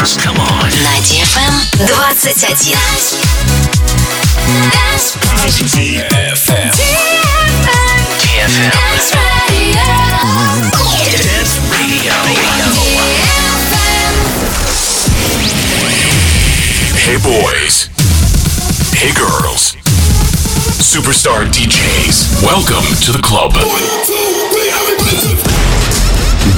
Dance Come on. На DFM 21. DFM. DFM. Dance Radio. Dance Radio. Hey boys. Hey girls. Superstar DJs. Welcome to the club.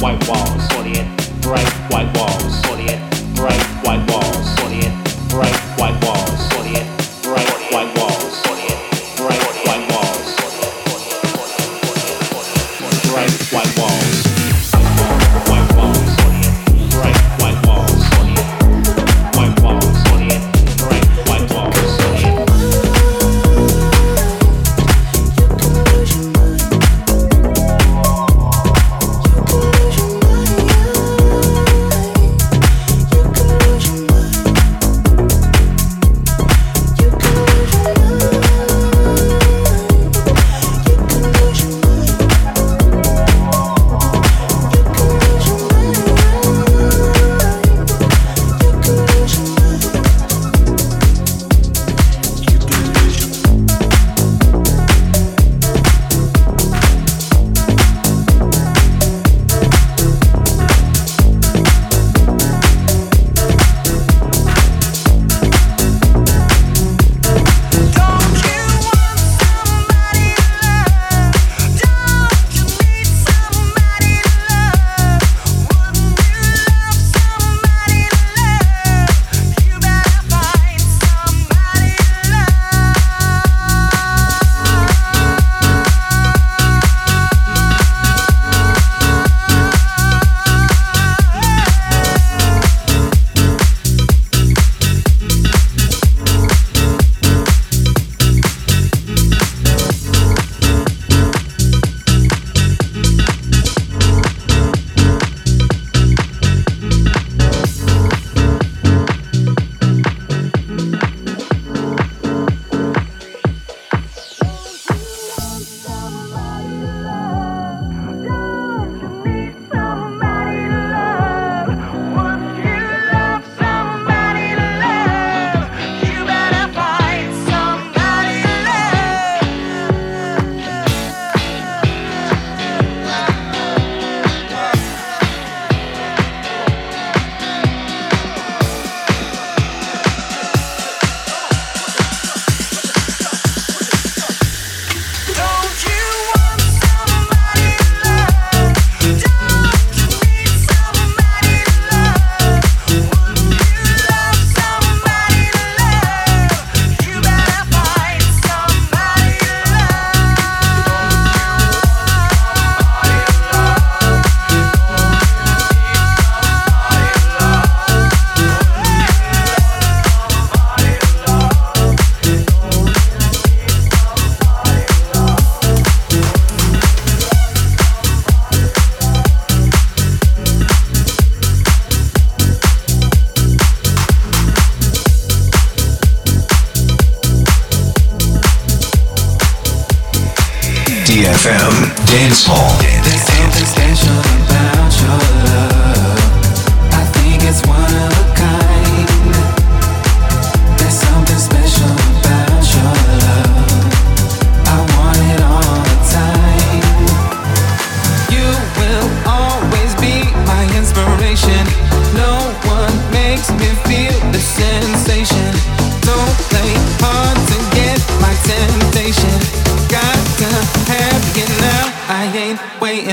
White wall, white walls, 48. Bright white walls,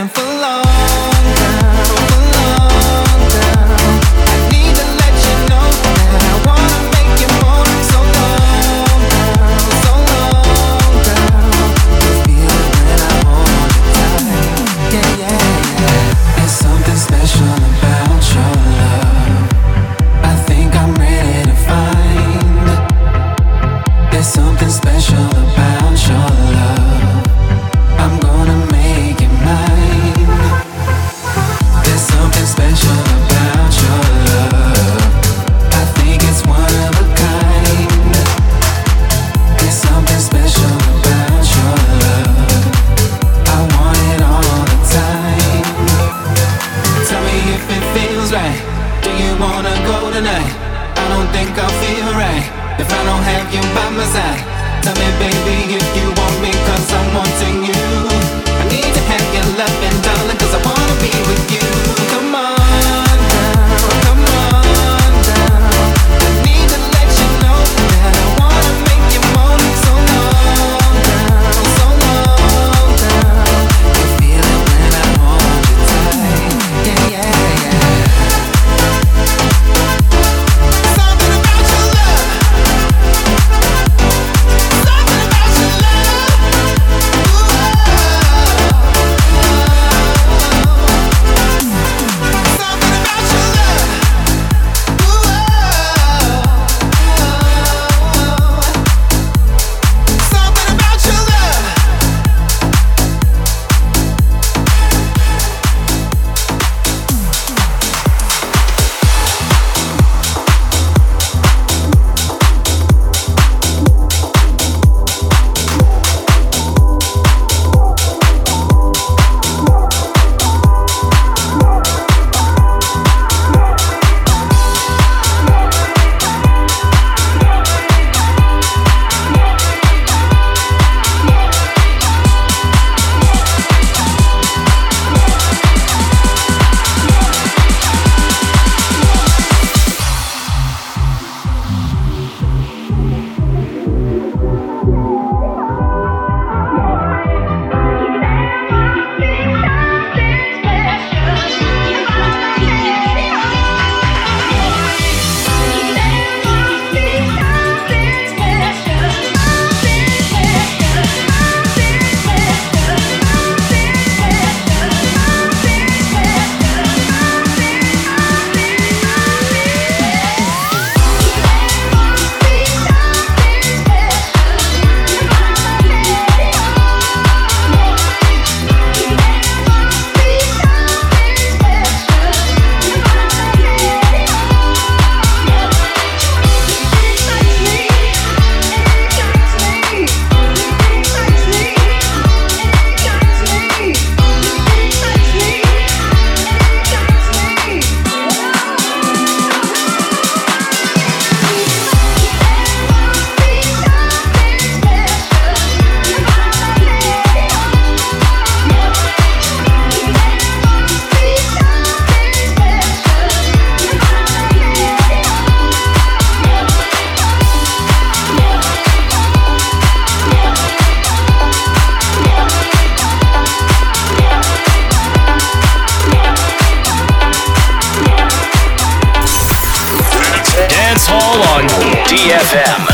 for long DFM.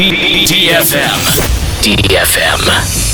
DFM. DFM.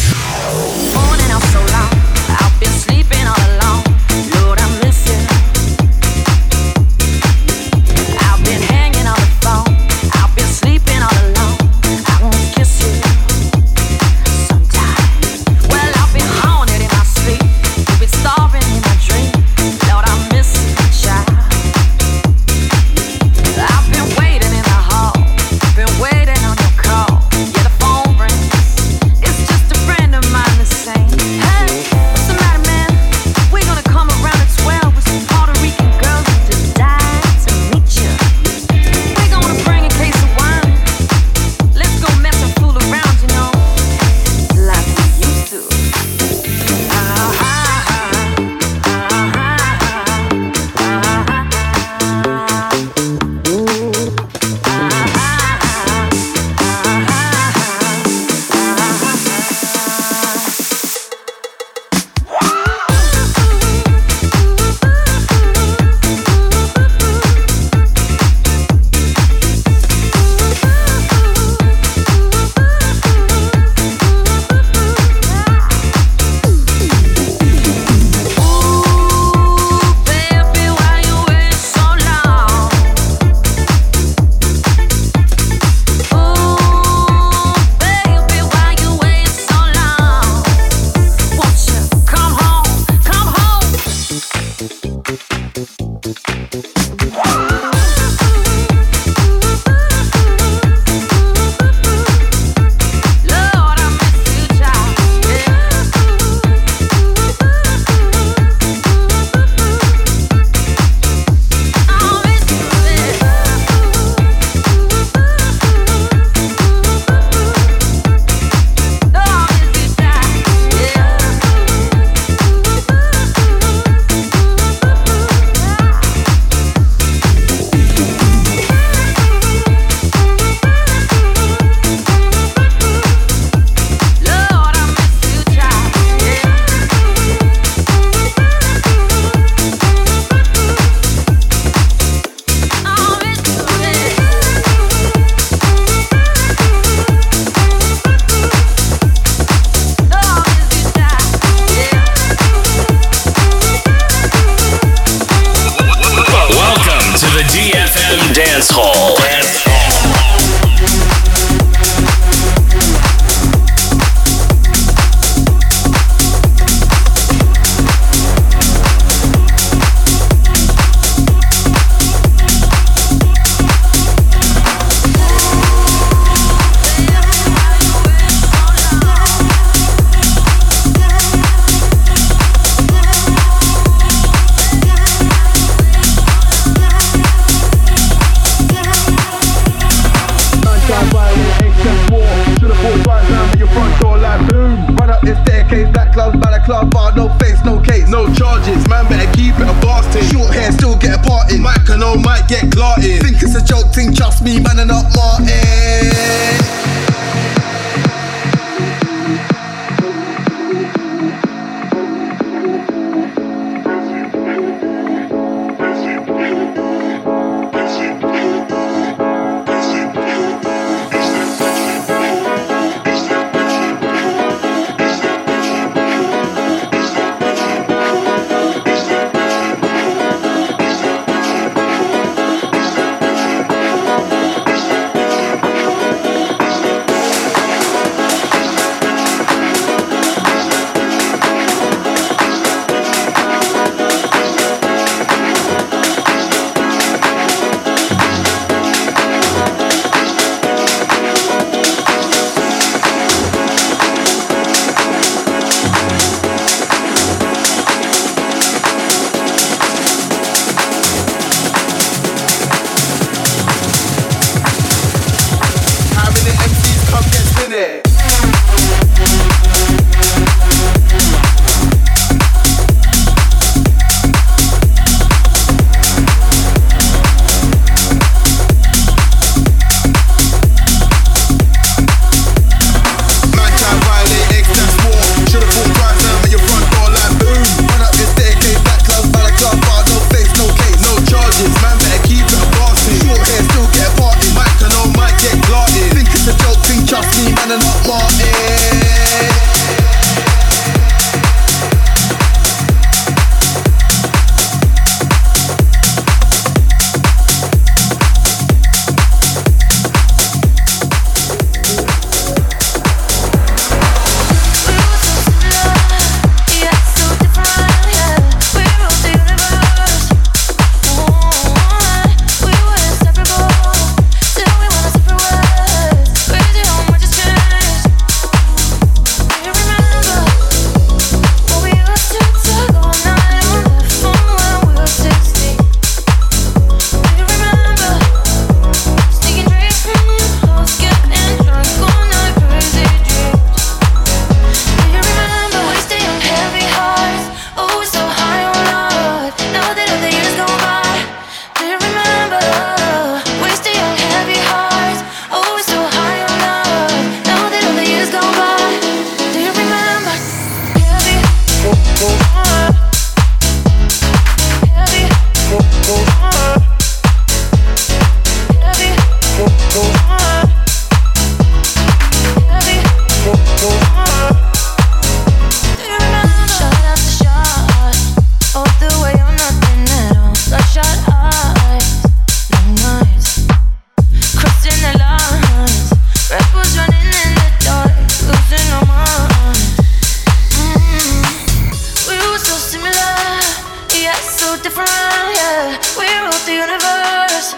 different, yeah. We ruled the universe.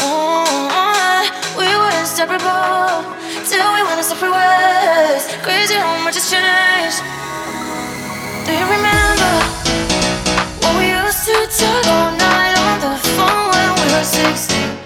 Oh, we were inseparable till we went our separate ways. Crazy how much has changed. Do you remember what we used to talk all night on the phone when we were 16?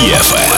EFM.